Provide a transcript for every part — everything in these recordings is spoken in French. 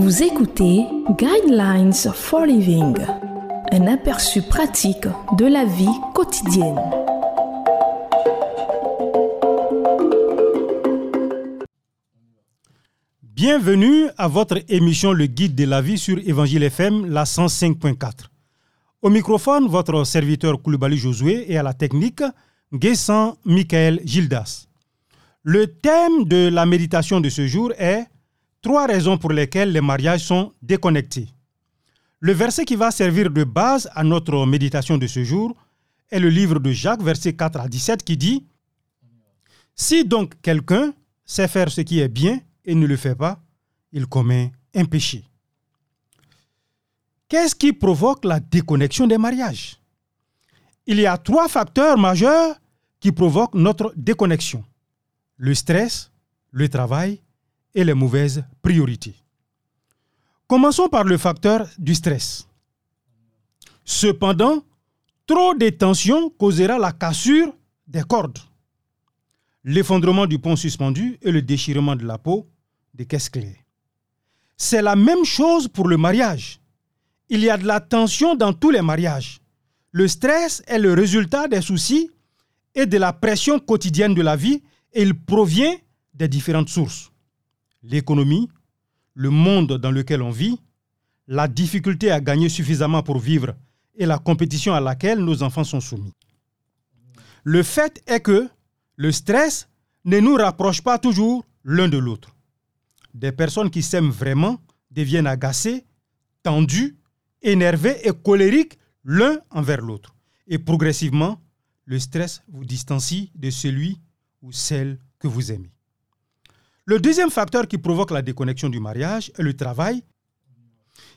Vous écoutez Guidelines for Living, un aperçu pratique de la vie quotidienne. Bienvenue à votre émission Le Guide de la vie sur Évangile FM, la 105.4. Au microphone, votre serviteur Koulibaly Josué et à la technique, Guessant Michael Gildas. Le thème de la méditation de ce jour est Trois raisons pour lesquelles les mariages sont déconnectés. Le verset qui va servir de base à notre méditation de ce jour est le livre de Jacques, verset 4 à 17, qui dit Si donc quelqu'un sait faire ce qui est bien et ne le fait pas, il commet un péché. Qu'est-ce qui provoque la déconnexion des mariages? Il y a trois facteurs majeurs qui provoquent notre déconnexion. Le stress, le travail et les mauvaises priorités. Commençons par le facteur du stress. Cependant, trop de tension causera la cassure des cordes, l'effondrement du pont suspendu et le déchirement de la peau des caisses clés. C'est la même chose pour le mariage. Il y a de la tension dans tous les mariages. Le stress est le résultat des soucis et de la pression quotidienne de la vie et il provient des différentes sources l'économie, le monde dans lequel on vit, la difficulté à gagner suffisamment pour vivre et la compétition à laquelle nos enfants sont soumis. Le fait est que le stress ne nous rapproche pas toujours l'un de l'autre. Des personnes qui s'aiment vraiment deviennent agacées, tendues, énervées et colériques l'un envers l'autre. Et progressivement, le stress vous distancie de celui ou celle que vous aimez. Le deuxième facteur qui provoque la déconnexion du mariage est le travail,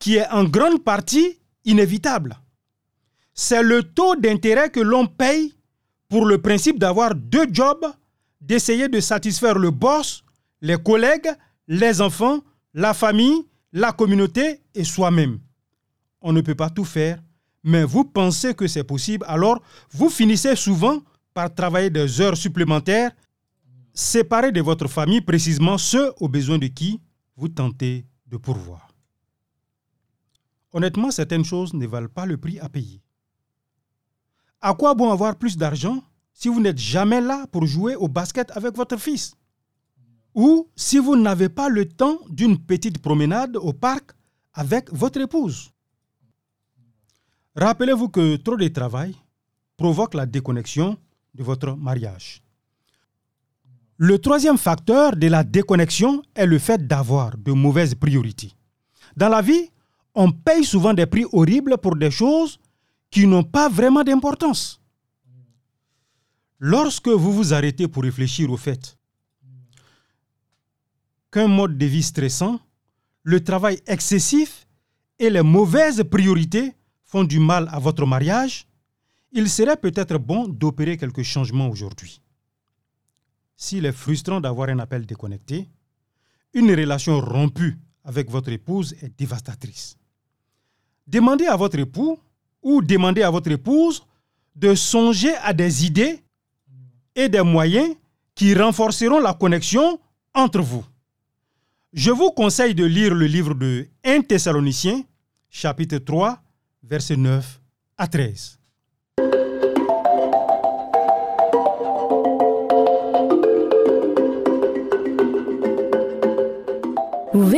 qui est en grande partie inévitable. C'est le taux d'intérêt que l'on paye pour le principe d'avoir deux jobs, d'essayer de satisfaire le boss, les collègues, les enfants, la famille, la communauté et soi-même. On ne peut pas tout faire, mais vous pensez que c'est possible, alors vous finissez souvent par travailler des heures supplémentaires séparer de votre famille précisément ceux aux besoins de qui vous tentez de pourvoir. Honnêtement, certaines choses ne valent pas le prix à payer. À quoi bon avoir plus d'argent si vous n'êtes jamais là pour jouer au basket avec votre fils? Ou si vous n'avez pas le temps d'une petite promenade au parc avec votre épouse? Rappelez-vous que trop de travail provoque la déconnexion de votre mariage. Le troisième facteur de la déconnexion est le fait d'avoir de mauvaises priorités. Dans la vie, on paye souvent des prix horribles pour des choses qui n'ont pas vraiment d'importance. Lorsque vous vous arrêtez pour réfléchir au fait qu'un mode de vie stressant, le travail excessif et les mauvaises priorités font du mal à votre mariage, il serait peut-être bon d'opérer quelques changements aujourd'hui s'il est frustrant d'avoir un appel déconnecté, une relation rompue avec votre épouse est dévastatrice. Demandez à votre époux ou demandez à votre épouse de songer à des idées et des moyens qui renforceront la connexion entre vous. Je vous conseille de lire le livre de 1 Thessaloniciens, chapitre 3, versets 9 à 13.